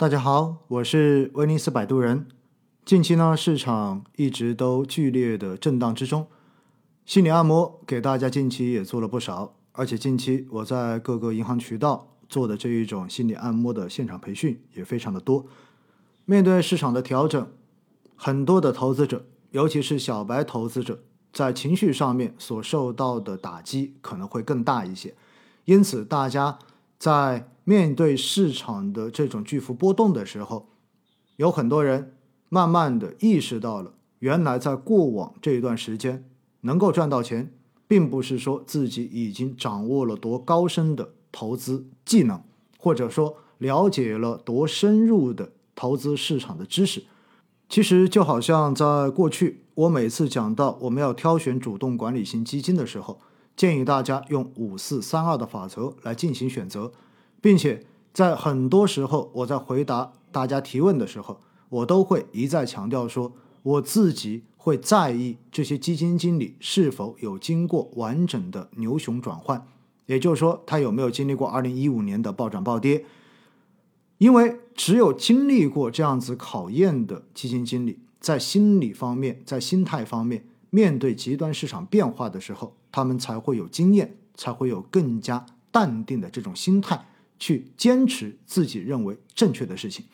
大家好，我是威尼斯摆渡人。近期呢，市场一直都剧烈的震荡之中，心理按摩给大家近期也做了不少，而且近期我在各个银行渠道做的这一种心理按摩的现场培训也非常的多。面对市场的调整，很多的投资者，尤其是小白投资者，在情绪上面所受到的打击可能会更大一些，因此大家。在面对市场的这种巨幅波动的时候，有很多人慢慢的意识到了，原来在过往这一段时间能够赚到钱，并不是说自己已经掌握了多高深的投资技能，或者说了解了多深入的投资市场的知识。其实就好像在过去，我每次讲到我们要挑选主动管理型基金的时候。建议大家用五四三二的法则来进行选择，并且在很多时候，我在回答大家提问的时候，我都会一再强调说，我自己会在意这些基金经理是否有经过完整的牛熊转换，也就是说，他有没有经历过二零一五年的暴涨暴跌，因为只有经历过这样子考验的基金经理，在心理方面，在心态方面。面对极端市场变化的时候，他们才会有经验，才会有更加淡定的这种心态，去坚持自己认为正确的事情。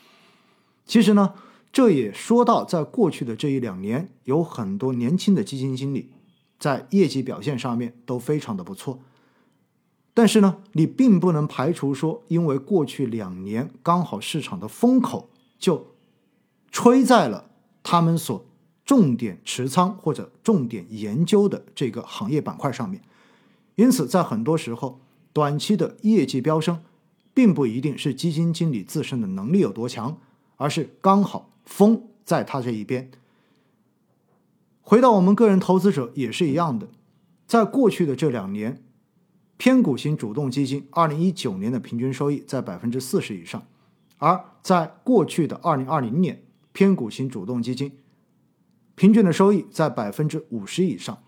其实呢，这也说到，在过去的这一两年，有很多年轻的基金经理在业绩表现上面都非常的不错。但是呢，你并不能排除说，因为过去两年刚好市场的风口就吹在了他们所。重点持仓或者重点研究的这个行业板块上面，因此在很多时候，短期的业绩飙升，并不一定是基金经理自身的能力有多强，而是刚好风在他这一边。回到我们个人投资者也是一样的，在过去的这两年，偏股型主动基金二零一九年的平均收益在百分之四十以上，而在过去的二零二零年，偏股型主动基金。平均的收益在百分之五十以上，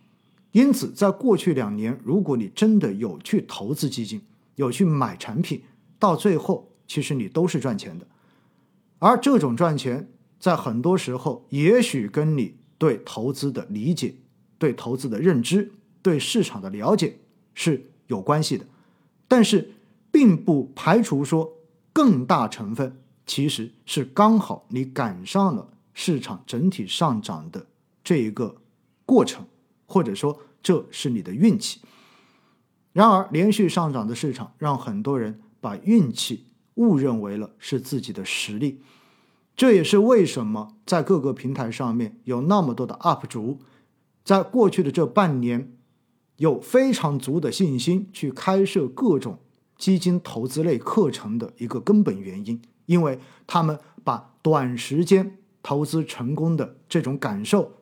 因此，在过去两年，如果你真的有去投资基金，有去买产品，到最后，其实你都是赚钱的。而这种赚钱，在很多时候，也许跟你对投资的理解、对投资的认知、对市场的了解是有关系的。但是，并不排除说，更大成分其实是刚好你赶上了。市场整体上涨的这一个过程，或者说这是你的运气。然而，连续上涨的市场让很多人把运气误认为了是自己的实力。这也是为什么在各个平台上面有那么多的 UP 主，在过去的这半年有非常足的信心去开设各种基金投资类课程的一个根本原因，因为他们把短时间。投资成功的这种感受，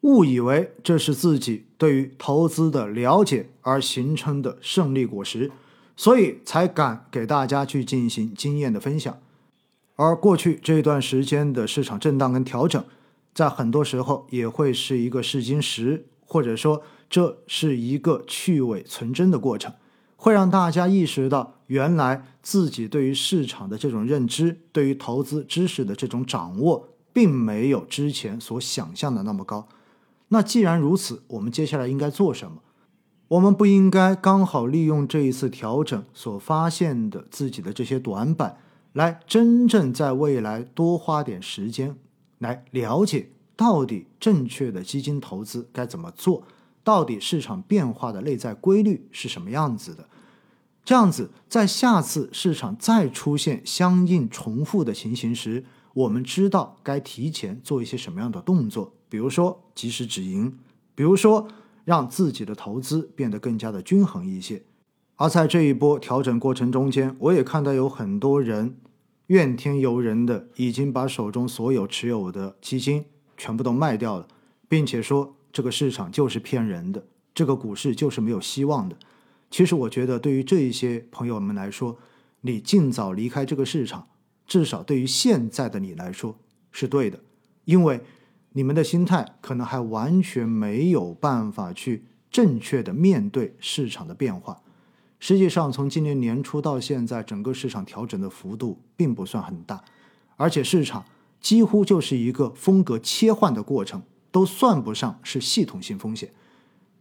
误以为这是自己对于投资的了解而形成的胜利果实，所以才敢给大家去进行经验的分享。而过去这段时间的市场震荡跟调整，在很多时候也会是一个试金石，或者说这是一个去伪存真的过程。会让大家意识到，原来自己对于市场的这种认知，对于投资知识的这种掌握，并没有之前所想象的那么高。那既然如此，我们接下来应该做什么？我们不应该刚好利用这一次调整所发现的自己的这些短板，来真正在未来多花点时间来了解到底正确的基金投资该怎么做。到底市场变化的内在规律是什么样子的？这样子，在下次市场再出现相应重复的情形时，我们知道该提前做一些什么样的动作，比如说及时止盈，比如说让自己的投资变得更加的均衡一些。而在这一波调整过程中间，我也看到有很多人怨天尤人的，已经把手中所有持有的基金全部都卖掉了，并且说。这个市场就是骗人的，这个股市就是没有希望的。其实我觉得，对于这一些朋友们来说，你尽早离开这个市场，至少对于现在的你来说是对的，因为你们的心态可能还完全没有办法去正确的面对市场的变化。实际上从今年年初到现在，整个市场调整的幅度并不算很大，而且市场几乎就是一个风格切换的过程，都算不上是系统性风险。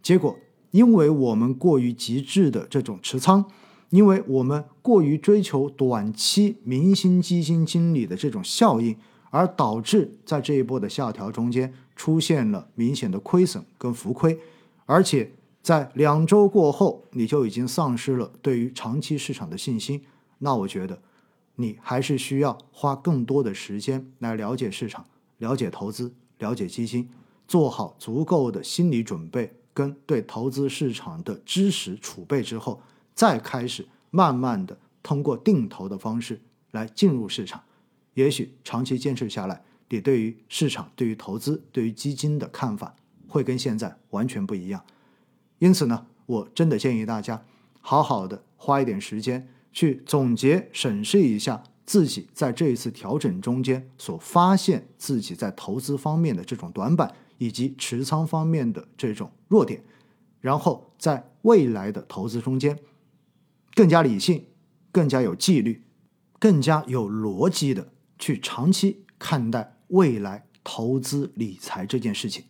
结果，因为我们过于极致的这种持仓，因为我们过于追求短期明星基金经理的这种效应，而导致在这一波的下调中间出现了明显的亏损跟浮亏，而且在两周过后，你就已经丧失了对于长期市场的信心。那我觉得，你还是需要花更多的时间来了解市场、了解投资、了解基金，做好足够的心理准备。跟对投资市场的知识储备之后，再开始慢慢的通过定投的方式来进入市场，也许长期坚持下来，你对于市场、对于投资、对于基金的看法会跟现在完全不一样。因此呢，我真的建议大家好好的花一点时间去总结审视一下自己在这一次调整中间所发现自己在投资方面的这种短板。以及持仓方面的这种弱点，然后在未来的投资中间，更加理性、更加有纪律、更加有逻辑的去长期看待未来投资理财这件事情。